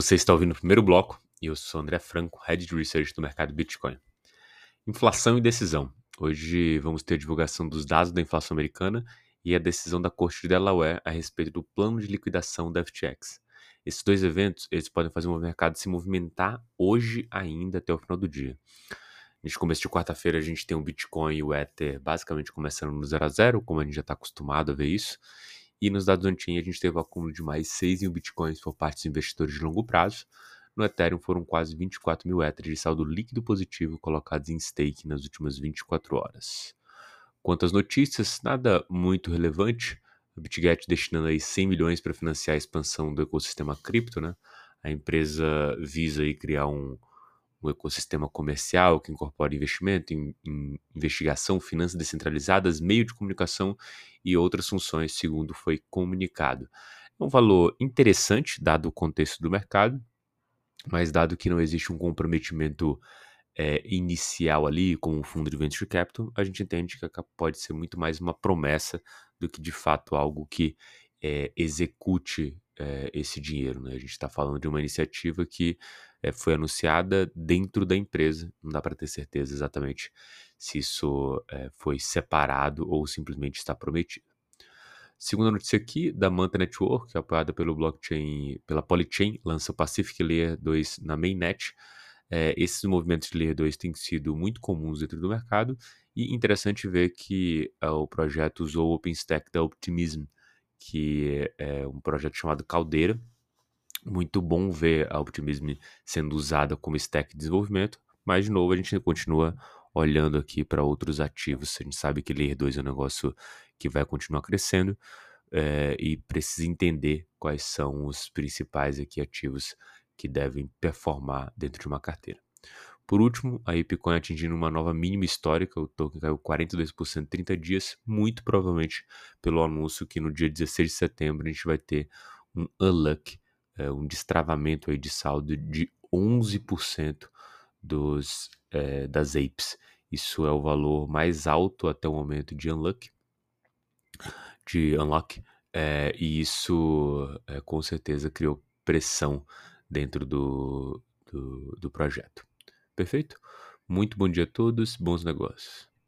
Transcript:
Você está ouvindo o primeiro bloco e eu sou André Franco, Head de Research do mercado Bitcoin. Inflação e decisão. Hoje vamos ter a divulgação dos dados da inflação americana e a decisão da Corte de Delaware a respeito do plano de liquidação da FTX. Esses dois eventos eles podem fazer o mercado se movimentar hoje ainda até o final do dia. Neste começo de quarta-feira a gente tem o Bitcoin e o Ether basicamente começando no 0 a 0, como a gente já está acostumado a ver isso, e nos dados on-chain a gente teve o acúmulo de mais 6 mil bitcoins por parte dos investidores de longo prazo. No Ethereum foram quase 24 mil Ethers de saldo líquido positivo colocados em stake nas últimas 24 horas. Quanto às notícias, nada muito relevante. A BitGet destinando aí 100 milhões para financiar a expansão do ecossistema cripto, né? A empresa visa aí criar um, um ecossistema comercial que incorpora investimento em, em, investigação, finanças descentralizadas, meio de comunicação e outras funções, segundo foi comunicado. É um valor interessante, dado o contexto do mercado, mas dado que não existe um comprometimento é, inicial ali com o fundo de venture capital, a gente entende que pode ser muito mais uma promessa do que de fato algo que é, execute é, esse dinheiro. Né? A gente está falando de uma iniciativa que é, foi anunciada dentro da empresa, não dá para ter certeza exatamente se isso é, foi separado ou simplesmente está prometido. Segunda notícia aqui, da Manta Network, apoiada pelo blockchain, pela Polychain, lança o Pacific Layer 2 na mainnet. É, esses movimentos de Layer 2 têm sido muito comuns dentro do mercado e interessante ver que o projeto usou o OpenStack da Optimism, que é um projeto chamado Caldeira. Muito bom ver a Optimism sendo usada como stack de desenvolvimento, mas de novo a gente continua olhando aqui para outros ativos. A gente sabe que Layer 2 é um negócio que vai continuar crescendo é, e precisa entender quais são os principais aqui ativos que devem performar dentro de uma carteira. Por último, a Bitcoin atingindo uma nova mínima histórica, o token caiu 42% em 30 dias, muito provavelmente pelo anúncio que no dia 16 de setembro a gente vai ter um unlock, é, um destravamento aí de saldo de 11% dos, é, das apes. Isso é o valor mais alto até o momento de unlock, de unlock, é, e isso é, com certeza criou pressão dentro do, do, do projeto. Perfeito? Muito bom dia a todos, bons negócios.